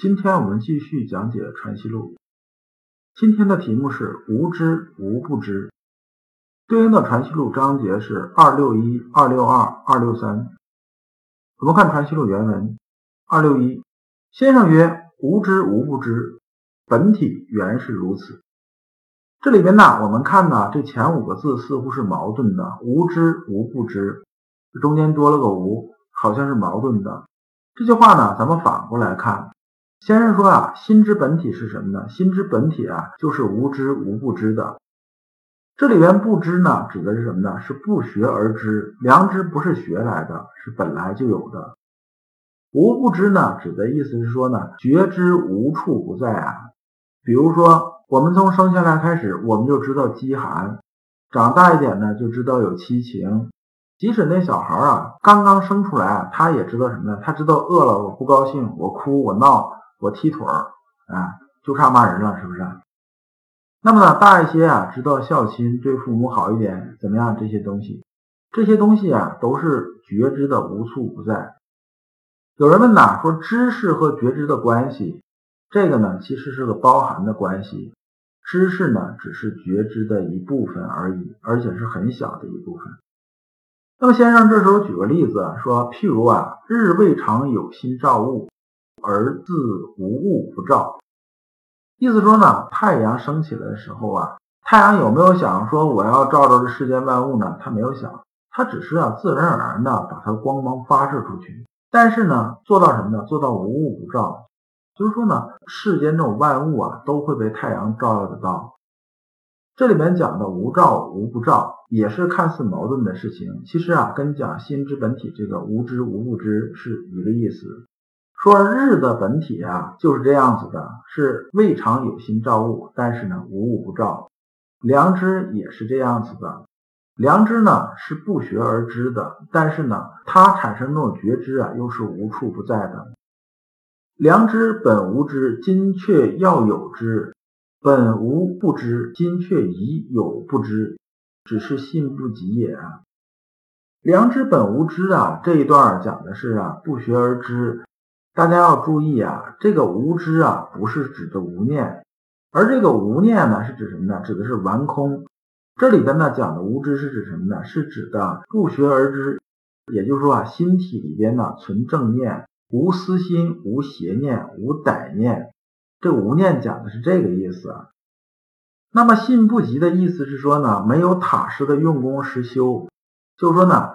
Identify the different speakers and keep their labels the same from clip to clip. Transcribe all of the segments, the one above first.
Speaker 1: 今天我们继续讲解《传习录》。今天的题目是“无知无不知”，对应的《传习录》章节是二六一、二六二、二六三。我们看《传习录》原文：二六一，先生曰：“无知无不知，本体原是如此。”这里边呢，我们看呢，这前五个字似乎是矛盾的，“无知无不知”，中间多了个“无”，好像是矛盾的。这句话呢，咱们反过来看。先生说啊，心之本体是什么呢？心之本体啊，就是无知无不知的。这里边不知呢，指的是什么呢？是不学而知。良知不是学来的，是本来就有的。无不知呢，指的意思是说呢，觉知无处不在啊。比如说，我们从生下来开始，我们就知道饥寒；长大一点呢，就知道有七情。即使那小孩啊，刚刚生出来，他也知道什么呢？他知道饿了，我不高兴，我哭，我闹，我踢腿儿，啊，就差骂人了，是不是？那么呢，大一些啊，知道孝亲，对父母好一点，怎么样？这些东西，这些东西啊，都是觉知的无处不在。有人问呐，说知识和觉知的关系，这个呢，其实是个包含的关系。知识呢，只是觉知的一部分而已，而且是很小的一部分。那么先生这时候举个例子说，譬如啊，日未尝有心照物，而自无物不照。意思说呢，太阳升起来的时候啊，太阳有没有想说我要照着这世间万物呢？他没有想，他只是啊自然而然的把它光芒发射出去。但是呢，做到什么呢？做到无物不照，就是说呢，世间这种万物啊，都会被太阳照耀得到。这里面讲的无照无不照，也是看似矛盾的事情。其实啊，跟讲心之本体这个无知无不知是一个意思。说日的本体啊，就是这样子的，是未尝有心照物，但是呢，无物不照。良知也是这样子的，良知呢是不学而知的，但是呢，它产生那种觉知啊，又是无处不在的。良知本无知，今却要有知。本无不知，今却已有不知，只是信不及也啊。良知本无知啊，这一段讲的是啊，不学而知。大家要注意啊，这个无知啊，不是指的无念，而这个无念呢，是指什么呢？指的是完空。这里边呢讲的无知是指什么呢？是指的不学而知，也就是说啊，心体里边呢存正念，无私心，无邪念，无歹念。这无念讲的是这个意思啊，那么信不及的意思是说呢，没有踏实的用功实修，就是说呢，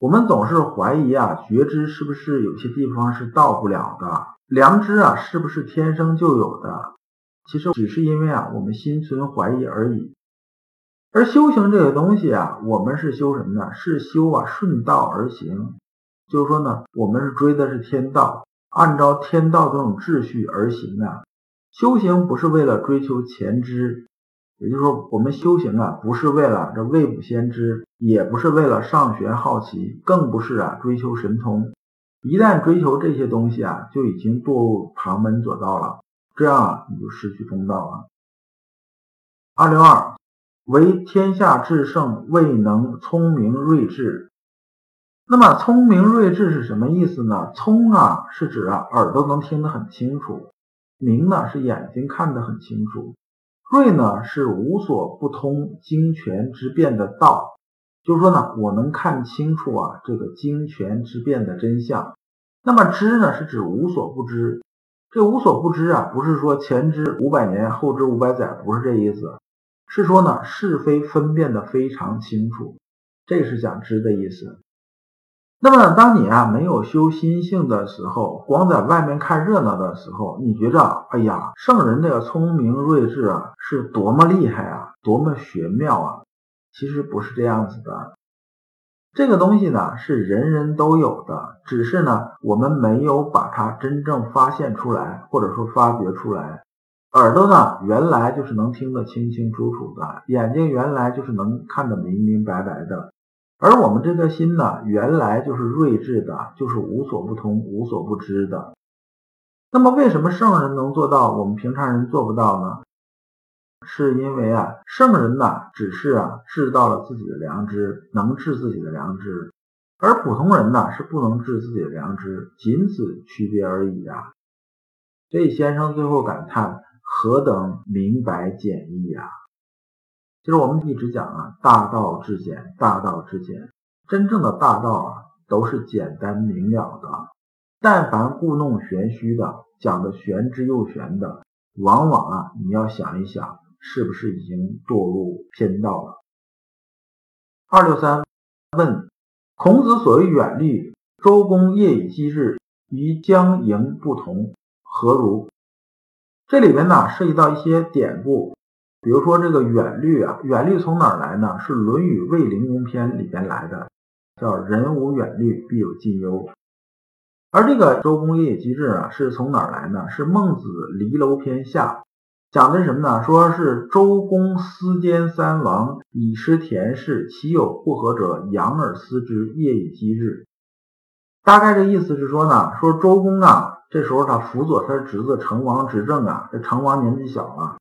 Speaker 1: 我们总是怀疑啊，觉知是不是有些地方是到不了的，良知啊是不是天生就有的？其实只是因为啊，我们心存怀疑而已。而修行这个东西啊，我们是修什么呢？是修啊顺道而行，就是说呢，我们是追的是天道，按照天道这种秩序而行啊。修行不是为了追求前知，也就是说，我们修行啊，不是为了这未卜先知，也不是为了上学好奇，更不是啊追求神通。一旦追求这些东西啊，就已经堕入旁门左道了，这样啊，你就失去中道了。二六二，为天下至圣，未能聪明睿智。那么，聪明睿智是什么意思呢？聪啊，是指啊耳朵能听得很清楚。明呢是眼睛看得很清楚，锐呢是无所不通、精权之变的道，就是说呢，我能看清楚啊这个精权之变的真相。那么知呢是指无所不知，这无所不知啊，不是说前知五百年，后知五百载，不是这意思，是说呢是非分辨的非常清楚，这是讲知的意思。那么，当你啊没有修心性的时候，光在外面看热闹的时候，你觉着，哎呀，圣人这个聪明睿智啊，是多么厉害啊，多么玄妙啊！其实不是这样子的。这个东西呢是人人都有的，只是呢我们没有把它真正发现出来，或者说发掘出来。耳朵呢原来就是能听得清清楚楚的，眼睛原来就是能看得明明白白的，而我们这颗心呢原来就是睿智的，就是无所不通、无所不知的。那么为什么圣人能做到，我们平常人做不到呢？是因为啊，圣人呐，只是啊，知道了自己的良知，能治自己的良知，而普通人呢，是不能治自己的良知，仅此区别而已啊。所以先生最后感叹：何等明白简易呀！其实我们一直讲啊，大道至简，大道至简，真正的大道啊，都是简单明了的。但凡故弄玄虚的，讲的玄之又玄的，往往啊，你要想一想。是不是已经堕入偏道了？二六三问：孔子所谓远虑，周公夜以继日，与江营不同，何如？这里面呢涉及到一些典故，比如说这个远虑啊，远虑从哪儿来呢？是《论语卫灵公篇》里边来的，叫人无远虑，必有近忧。而这个周公夜以继日啊，是从哪儿来呢？是《孟子离楼篇下》。讲的是什么呢？说是周公思奸三王，以失田氏，其有不和者，养而思之，夜以继日。大概这意思是说呢，说周公啊，这时候他辅佐他侄子成王执政啊，这成王年纪小啊，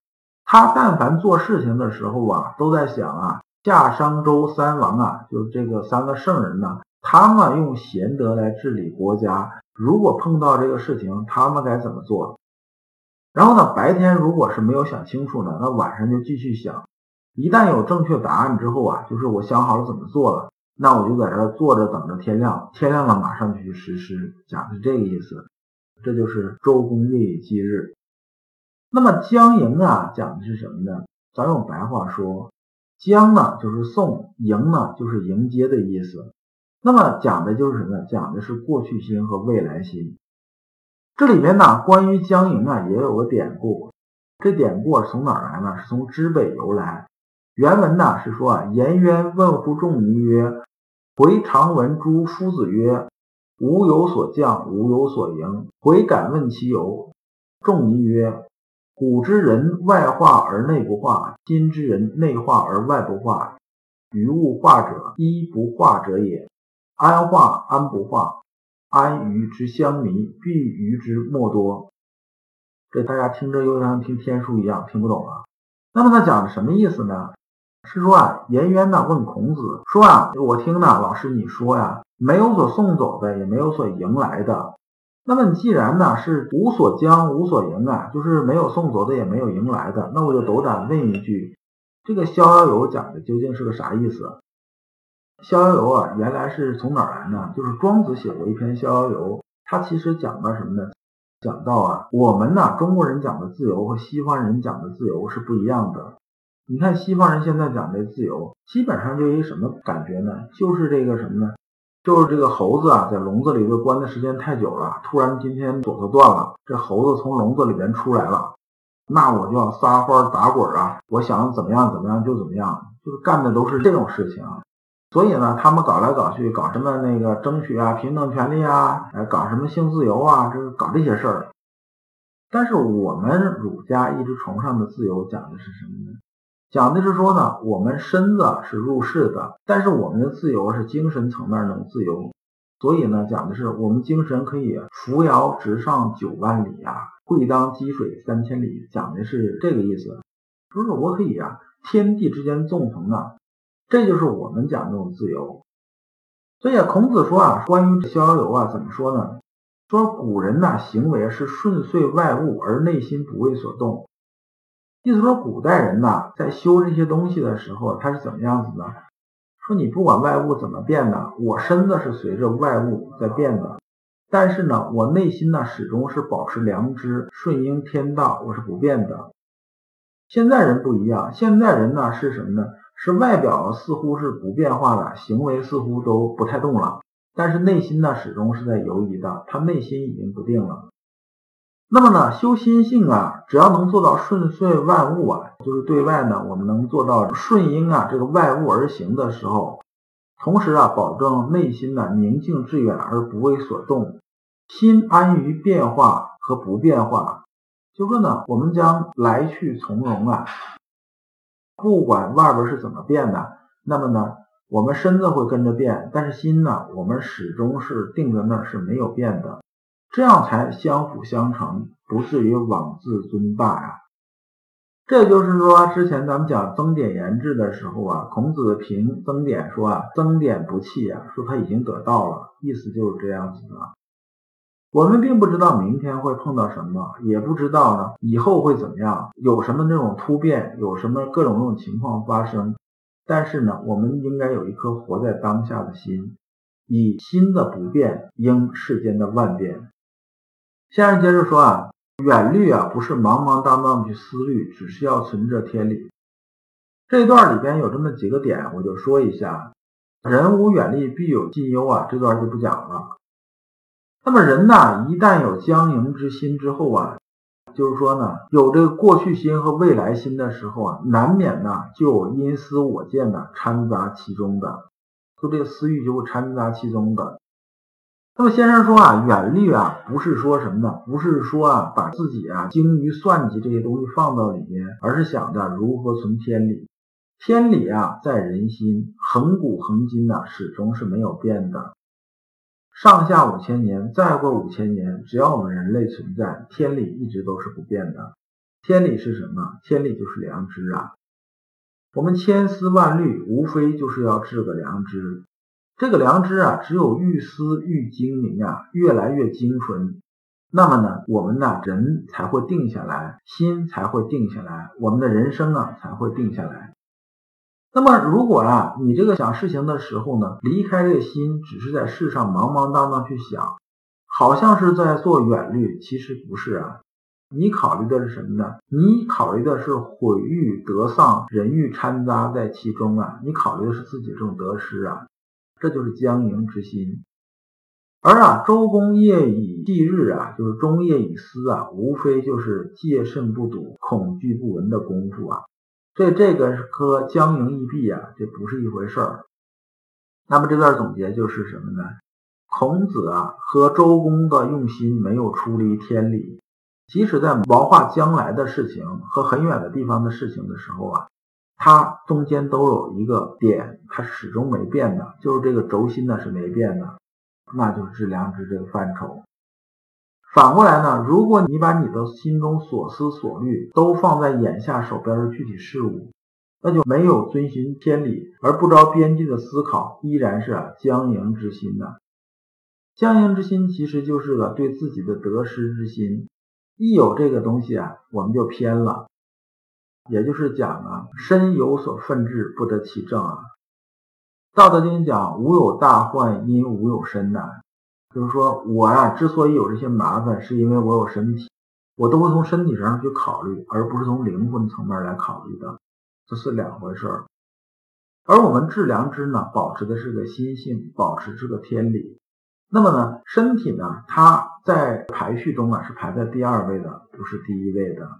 Speaker 1: 他但凡做事情的时候啊，都在想啊，夏商周三王啊，就这个三个圣人呢，他们用贤德来治理国家，如果碰到这个事情，他们该怎么做？然后呢，白天如果是没有想清楚呢，那晚上就继续想。一旦有正确答案之后啊，就是我想好了怎么做了，那我就在这坐着等着天亮，天亮了马上就去实施。讲的是这个意思，这就是周公夜以继日。那么将迎啊，讲的是什么呢？咱用白话说，将呢就是送，迎呢就是迎接的意思。那么讲的就是什么？讲的是过去心和未来心。这里面呢，关于江营啊，也有个典故。这典故是从哪儿来呢？是从知北由来。原文呢是说啊，颜渊问乎仲尼曰：“回常闻诸夫子曰，吾有所降，吾有所迎。回敢问其由。”仲尼曰：“古之人外化而内不化，今之人内化而外不化。于物化者，一不化者也。安化安不化？”安于之相迷，必于之莫多。这大家听着又像听天书一样，听不懂啊。那么他讲的什么意思呢？是说啊，颜渊呢问孔子说啊，我听呢，老师你说呀，没有所送走的，也没有所迎来的。那么你既然呢是无所将，无所迎啊，就是没有送走的，也没有迎来的，那我就斗胆问一句，这个逍遥游讲的究竟是个啥意思？逍遥游啊，原来是从哪儿来呢？就是庄子写过一篇逍遥游，他其实讲的什么呢？讲到啊，我们呢中国人讲的自由和西方人讲的自由是不一样的。你看西方人现在讲这自由，基本上就一什么感觉呢？就是这个什么呢？就是这个猴子啊，在笼子里头关的时间太久了，突然今天锁头断了，这猴子从笼子里边出来了，那我就要撒欢打滚啊！我想怎么样怎么样就怎么样，就是干的都是这种事情。所以呢，他们搞来搞去，搞什么那个争取啊平等权利啊，哎，搞什么性自由啊，这搞这些事儿。但是我们儒家一直崇尚的自由，讲的是什么呢？讲的是说呢，我们身子是入世的，但是我们的自由是精神层面那种自由。所以呢，讲的是我们精神可以扶摇直上九万里啊，会当击水三千里，讲的是这个意思。就是我可以啊，天地之间纵横啊。这就是我们讲这种自由，所以孔子说啊，关于逍遥游啊，怎么说呢？说古人呐，行为是顺遂外物，而内心不为所动。意思说，古代人呐，在修这些东西的时候，他是怎么样子呢？说你不管外物怎么变呢，我身子是随着外物在变的，但是呢，我内心呢，始终是保持良知，顺应天道，我是不变的。现在人不一样，现在人呢是什么呢？是外表似乎是不变化的，行为似乎都不太动了，但是内心呢始终是在犹疑的，他内心已经不定了。那么呢，修心性啊，只要能做到顺遂万物啊，就是对外呢，我们能做到顺应啊这个外物而行的时候，同时啊，保证内心呢宁静致远而不为所动，心安于变化和不变化。就说呢，我们将来去从容啊，不管外边是怎么变的，那么呢，我们身子会跟着变，但是心呢，我们始终是定在那儿是没有变的，这样才相辅相成，不至于妄自尊大呀。这就是说，之前咱们讲增点言志的时候啊，孔子评增点说啊，增点不弃啊，说他已经得到了，意思就是这样子的。我们并不知道明天会碰到什么，也不知道呢以后会怎么样，有什么那种突变，有什么各种各种情况发生。但是呢，我们应该有一颗活在当下的心，以心的不变应世间的万变。先生接着说啊。远虑啊，不是茫茫荡荡去思虑，只是要存着天理。这段里边有这么几个点，我就说一下。人无远虑，必有近忧啊，这段就不讲了。那么人呐，一旦有将营之心之后啊，就是说呢，有这个过去心和未来心的时候啊，难免呢就有因思我见的掺杂其中的，就这个私欲就会掺杂其中的。那么先生说啊，远虑啊，不是说什么呢？不是说啊，把自己啊精于算计这些东西放到里面，而是想着如何存天理。天理啊，在人心，恒古恒今呐，始终是没有变的。上下五千年，再过五千年，只要我们人类存在，天理一直都是不变的。天理是什么？天理就是良知啊。我们千丝万虑，无非就是要治个良知。这个良知啊，只有愈思愈精明啊，越来越精纯，那么呢，我们呢人才会定下来，心才会定下来，我们的人生啊才会定下来。那么如果啊，你这个想事情的时候呢，离开这个心，只是在世上忙忙荡荡去想，好像是在做远虑，其实不是啊。你考虑的是什么呢？你考虑的是毁誉得丧，人欲掺杂在其中啊，你考虑的是自己这种得失啊。这就是将营之心，而啊，周公夜以继日啊，就是终夜以思啊，无非就是戒慎不睹、恐惧不闻的功夫啊。这这个和将营易闭啊，这不是一回事儿。那么这段总结就是什么呢？孔子啊和周公的用心没有出离天理，即使在谋划将来的事情和很远的地方的事情的时候啊。它中间都有一个点，它始终没变的，就是这个轴心呢是没变的，那就是致良知这个范畴。反过来呢，如果你把你的心中所思所虑都放在眼下手边的具体事物，那就没有遵循天理而不着边际的思考，依然是僵营之心呐。僵营之心其实就是个对自己的得失之心，一有这个东西啊，我们就偏了。也就是讲啊，身有所愤志，不得其正啊。道德经讲，无有大患，因无有身呐。就是说我呀，之所以有这些麻烦，是因为我有身体，我都会从身体上去考虑，而不是从灵魂层面来考虑的，这是两回事儿。而我们治良知呢，保持的是个心性，保持这个天理。那么呢，身体呢，它在排序中啊，是排在第二位的，不是第一位的。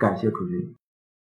Speaker 1: 感谢主君。